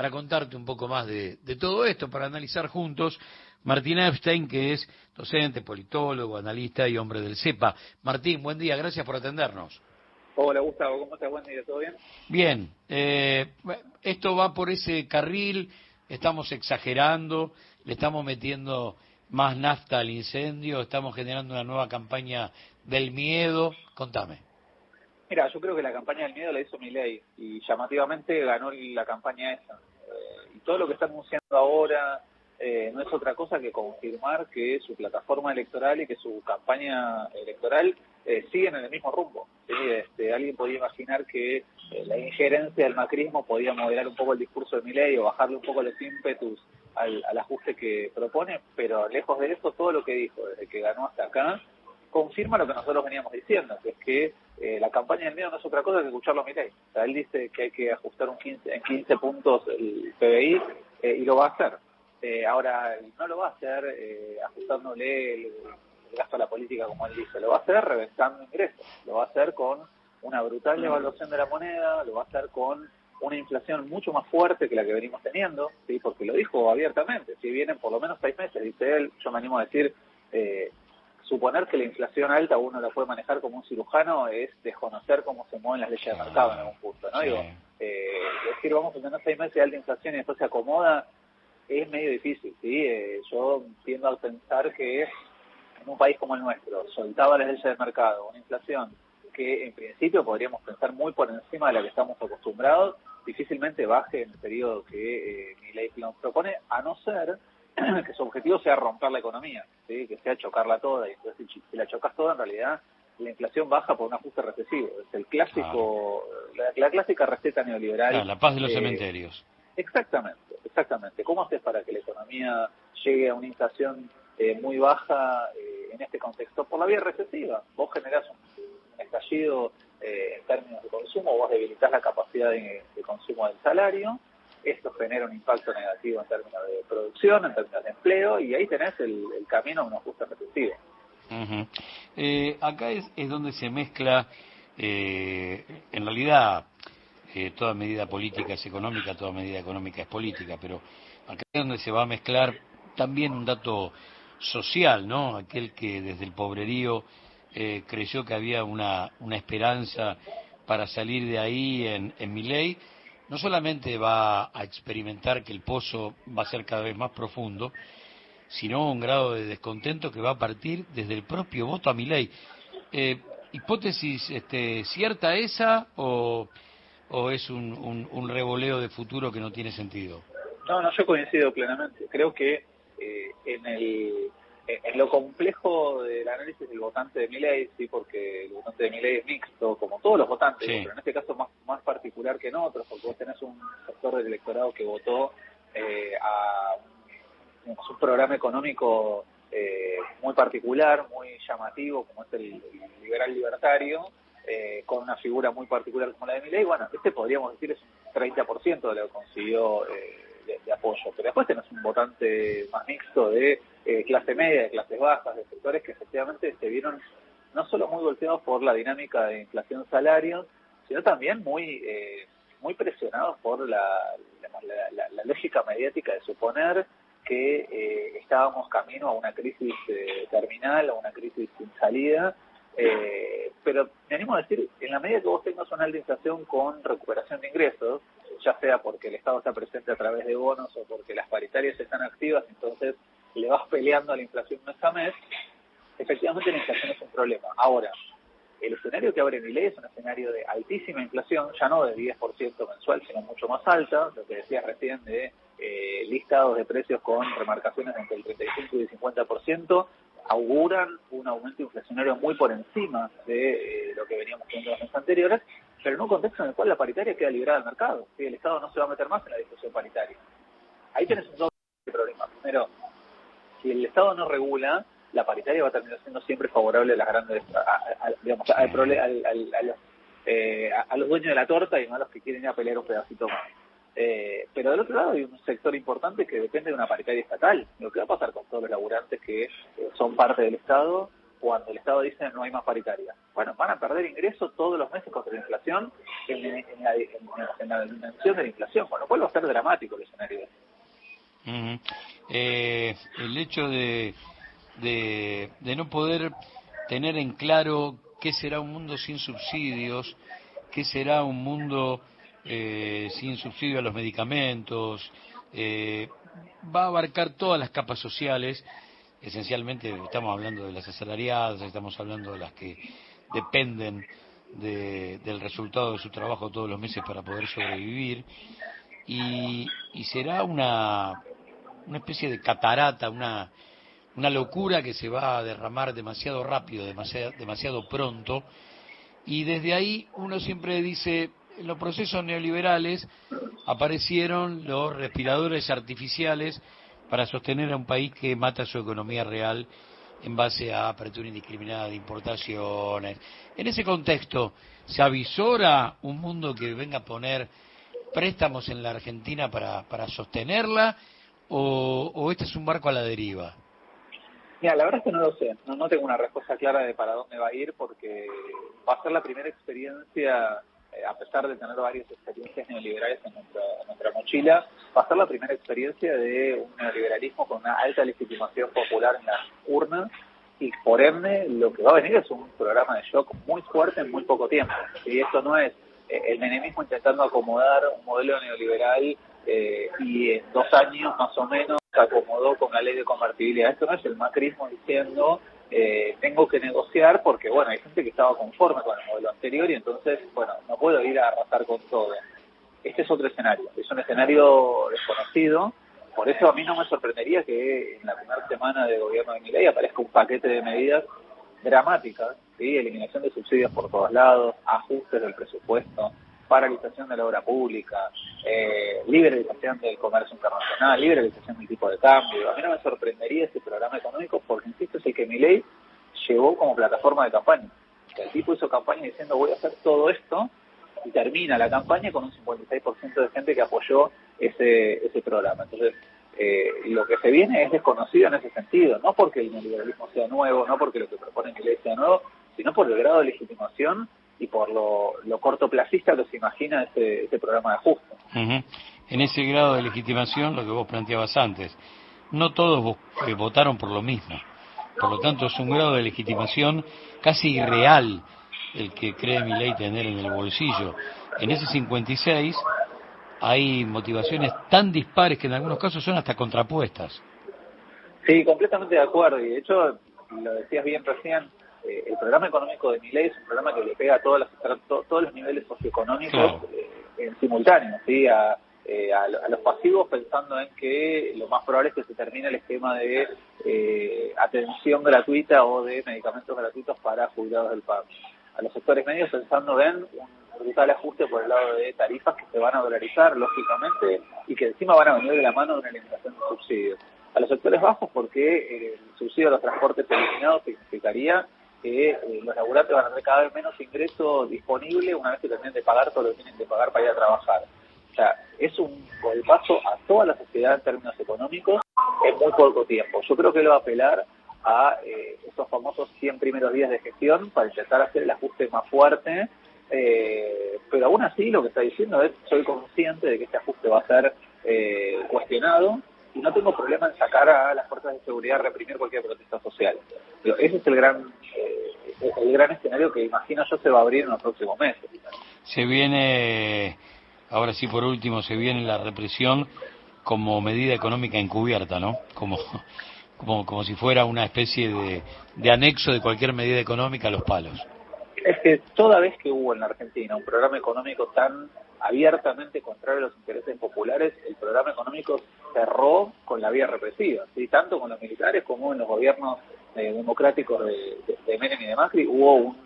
para contarte un poco más de, de todo esto, para analizar juntos Martín Epstein, que es docente, politólogo, analista y hombre del CEPA. Martín, buen día, gracias por atendernos. Hola Gustavo, ¿cómo estás? Buen día, ¿todo bien? Bien, eh, esto va por ese carril, estamos exagerando, le estamos metiendo más nafta al incendio, estamos generando una nueva campaña del miedo. Contame. Mira, yo creo que la campaña del miedo la hizo Milei y llamativamente ganó la campaña esa. Eh, y todo lo que está anunciando ahora, eh, no es otra cosa que confirmar que su plataforma electoral y que su campaña electoral eh, siguen en el mismo rumbo. Este, alguien podía imaginar que eh, la injerencia del macrismo podía moderar un poco el discurso de Milei o bajarle un poco los ímpetus al, ajuste que propone, pero lejos de eso, todo lo que dijo desde que ganó hasta acá confirma lo que nosotros veníamos diciendo, que es que la campaña del miedo no es otra cosa que escucharlo a Milei. O sea, él dice que hay que ajustar un 15, en 15 puntos el PBI y lo va a hacer. Eh, ahora, no lo va a hacer eh, ajustándole el, gasto a la política como él dice, lo va a hacer reventando ingresos, lo va a hacer con una brutal devaluación de la moneda, lo va a hacer con una inflación mucho más fuerte que la que venimos teniendo, ¿sí? porque lo dijo abiertamente, si vienen por lo menos seis meses, dice él, yo me animo a decir, eh, suponer que la inflación alta uno la puede manejar como un cirujano es desconocer cómo se mueven las leyes de mercado en algún punto, ¿no? Digo, eh, decir vamos a tener seis meses de alta inflación y después se acomoda, es medio difícil, ¿sí? Eh, yo tiendo a pensar que en un país como el nuestro, soltaba las leyes del mercado, una inflación que en principio podríamos pensar muy por encima de la que estamos acostumbrados, difícilmente baje en el periodo que eh, mi ley nos propone, a no ser que su objetivo sea romper la economía, ¿sí? que sea chocarla toda, y entonces si la chocas toda, en realidad la inflación baja por un ajuste recesivo. Es el clásico, la, clásica receta neoliberal. la paz de los cementerios. Exactamente, exactamente. ¿Cómo haces para que la economía llegue a una inflación eh, muy baja eh, en este contexto? Por la vía recesiva. Vos generás un, estallido eh, en términos de consumo, vos debilitas la capacidad de, consumo del salario, esto genera un impacto negativo en términos de producción, en términos de empleo, y ahí tenés el, camino a un ajuste recesivo. acá es, es, donde se mezcla, en realidad, eh, toda medida política es económica, toda medida económica es política, pero acá es donde se va a mezclar también un dato social, ¿no? Aquel que desde el pobrerío eh, creyó que había una, una esperanza para salir de ahí en, en mi ley, no solamente va a experimentar que el pozo va a ser cada vez más profundo, sino un grado de descontento que va a partir desde el propio voto a mi ley. Eh, ¿Hipótesis este, cierta esa o es un, un, revoleo de futuro que no tiene sentido? No, no, yo coincido plenamente. Creo que eh, en, el, en lo complejo del análisis del votante de Milei, sí, porque el votante de Milei es mixto, como todos los votantes, pero en este caso más, más particular que en otros, porque vos tenés un sector del electorado que votó eh, a un, un, programa económico eh, muy particular, muy llamativo, como es el liberal libertario, eh, con una figura muy particular como la de Milei, bueno, este podríamos decir es un 30% de lo que consiguió eh, de, apoyo, pero después tenés un votante más mixto de eh, clase media, de clases bajas, de sectores que efectivamente se vieron no solo muy golpeados por la dinámica de inflación salarios, sino también muy muy presionados por la, la, lógica mediática de suponer que estábamos camino a una crisis terminal, a una crisis sin salida, eh, pero me animo a decir, en la medida que vos tengas una alta inflación con recuperación de ingresos, ya sea porque el Estado está presente a través de bonos o porque las paritarias están activas, entonces le vas peleando a la inflación mes a mes, efectivamente la inflación es un problema. Ahora, el escenario que abre mi ley es un escenario de altísima inflación, ya no de 10% mensual, sino mucho más alta, lo que decías recién de eh, listados de precios con remarcaciones entre el 35 y el 50%, auguran un aumento inflacionario muy por encima de eh, lo que veníamos viendo en los meses anteriores, pero en un contexto en el cual la paritaria queda liberada del mercado. ¿sí? El Estado no se va a meter más en la discusión paritaria. Ahí tienes un doble problema. Primero, si el Estado no regula, la paritaria va a terminar siendo siempre favorable a las grandes, digamos, eh, a, los dueños de la torta y no a los que quieren ir a pelear un pedacito más. Eh, pero del otro lado hay un sector importante que depende de una paritaria estatal. Lo que va a pasar con todos los laburantes que eh, son parte del Estado cuando el Estado dice no hay más paritaria? Bueno, van a perder ingresos todos los meses contra la inflación en, la, dimensión de la inflación, con lo cual va a ser dramático el escenario. eh, el hecho de, de, de no poder tener en claro qué será un mundo sin subsidios, qué será un mundo eh, sin subsidio a los medicamentos, eh, va a abarcar todas las capas sociales, esencialmente estamos hablando de las asalariadas, estamos hablando de las que dependen del resultado de su trabajo todos los meses para poder sobrevivir, y, será una, una especie de catarata, una, una locura que se va a derramar demasiado rápido, demasiado, demasiado pronto, y desde ahí uno siempre dice, en los procesos neoliberales aparecieron los respiradores artificiales para sostener a un país que mata su economía real en base a apertura indiscriminada de importaciones. En ese contexto, ¿se avisora un mundo que venga a poner préstamos en la Argentina para, para sostenerla o, o este es un barco a la deriva? Mira, la verdad es que no lo sé, no, no tengo una respuesta clara de para dónde va a ir porque va a ser la primera experiencia a pesar de tener varias experiencias neoliberales en nuestra, mochila, va a ser la primera experiencia de un neoliberalismo con una alta legitimación popular en las urnas y por ende lo que va a venir es un programa de shock muy fuerte en muy poco tiempo. Y esto no es eh, el menemismo intentando acomodar un modelo neoliberal eh, y en dos años más o menos se acomodó con la ley de convertibilidad. Esto no es el macrismo diciendo eh, tengo que negociar porque, bueno, hay gente que estaba conforme con el modelo anterior y entonces, bueno, no puedo ir a arrasar con todo. Este es otro escenario, es un escenario desconocido, por eso a mí no me sorprendería que en la primera semana de gobierno de Milei aparezca un paquete de medidas dramáticas, ¿sí? eliminación de subsidios por todos lados, ajustes del presupuesto, paralización de la obra pública, eh, liberalización del comercio internacional, liberalización del tipo de cambio. A mí no me sorprendería ese programa económico porque, insisto, es el que mi ley llevó como plataforma de campaña. el tipo hizo campaña diciendo voy a hacer todo esto y termina la campaña con un 56% de gente que apoyó ese, ese programa. Entonces, eh, lo que se viene es desconocido en ese sentido, no porque el neoliberalismo sea nuevo, no porque lo que propone mi ley sea nuevo, sino por el grado de legitimación y por lo, lo cortoplacista que se imagina ese, ese programa de ajuste. En ese grado de legitimación, lo que vos planteabas antes, no todos eh, votaron por lo mismo. Por lo tanto, es un grado de legitimación casi irreal el que cree mi ley tener en el bolsillo. En ese 56 hay motivaciones tan dispares que en algunos casos son hasta contrapuestas. Sí, completamente de acuerdo. Y de hecho, lo decías bien recién, eh, el programa económico de mi ley es un programa que le pega a todos los, todos los niveles socioeconómicos eh, en simultáneo, ¿sí? Eh, a, los pasivos pensando en que lo más probable es que se termine el esquema de atención gratuita o de medicamentos gratuitos para jubilados del PAB. A los sectores medios pensando en un brutal ajuste por el lado de tarifas que se van a dolarizar, lógicamente, y que encima van a venir de la mano de una eliminación de subsidios. A los sectores bajos porque el subsidio a los transportes eliminados significaría que eh, los laburantes van a tener cada vez menos ingreso disponible una vez que terminen de pagar todo lo que tienen que pagar para ir a trabajar. Sea, es un golpazo a toda la sociedad en términos económicos en muy poco tiempo. Yo creo que lo va a apelar a eh, esos famosos 100 primeros días de gestión para intentar hacer el ajuste más fuerte, eh, pero aún así lo que está diciendo es, soy consciente de que este ajuste va a ser eh, cuestionado y no tengo problema en sacar a las fuerzas de seguridad a reprimir cualquier protesta social. Pero ese es el gran eh, el gran escenario que imagino yo se va a abrir en los próximos meses. Se viene, ahora sí por último, se viene la represión como medida económica encubierta, ¿no? Como, como, como si fuera una especie de, de anexo de cualquier medida económica a los palos. Es que toda vez que hubo en la Argentina un programa económico tan abiertamente contrario a los intereses populares, el programa económico cerró con la vía represiva, ¿sí? tanto con los militares como en los gobiernos eh, democráticos de, de, Menem y de Macri, hubo un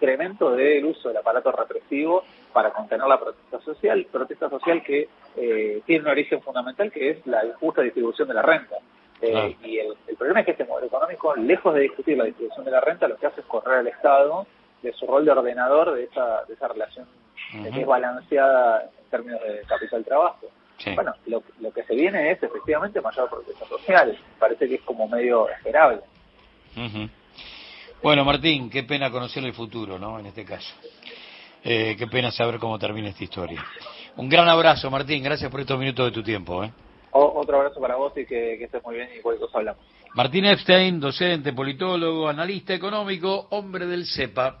incremento del uso del aparato represivo para contener la protesta social, protesta social que eh, tiene un origen fundamental que es la injusta distribución de la renta. Eh, y el, problema es que este modelo económico, lejos de discutir la distribución de la renta, lo que hace es correr al Estado de su rol de ordenador de esa, de esa relación desbalanceada en términos de capital-trabajo. Bueno, lo, lo que se viene es efectivamente mayor protesta social. Parece que es como medio esperable. Bueno, Martín, qué pena conocer el futuro, ¿no? En este caso. Eh, qué pena saber cómo termina esta historia. Un gran abrazo, Martín. Gracias por estos minutos de tu tiempo. ¿eh? otro abrazo para vos y que, que estés muy bien y cualquier cosa hablamos. Martín Epstein, docente, politólogo, analista económico, hombre del CEPA.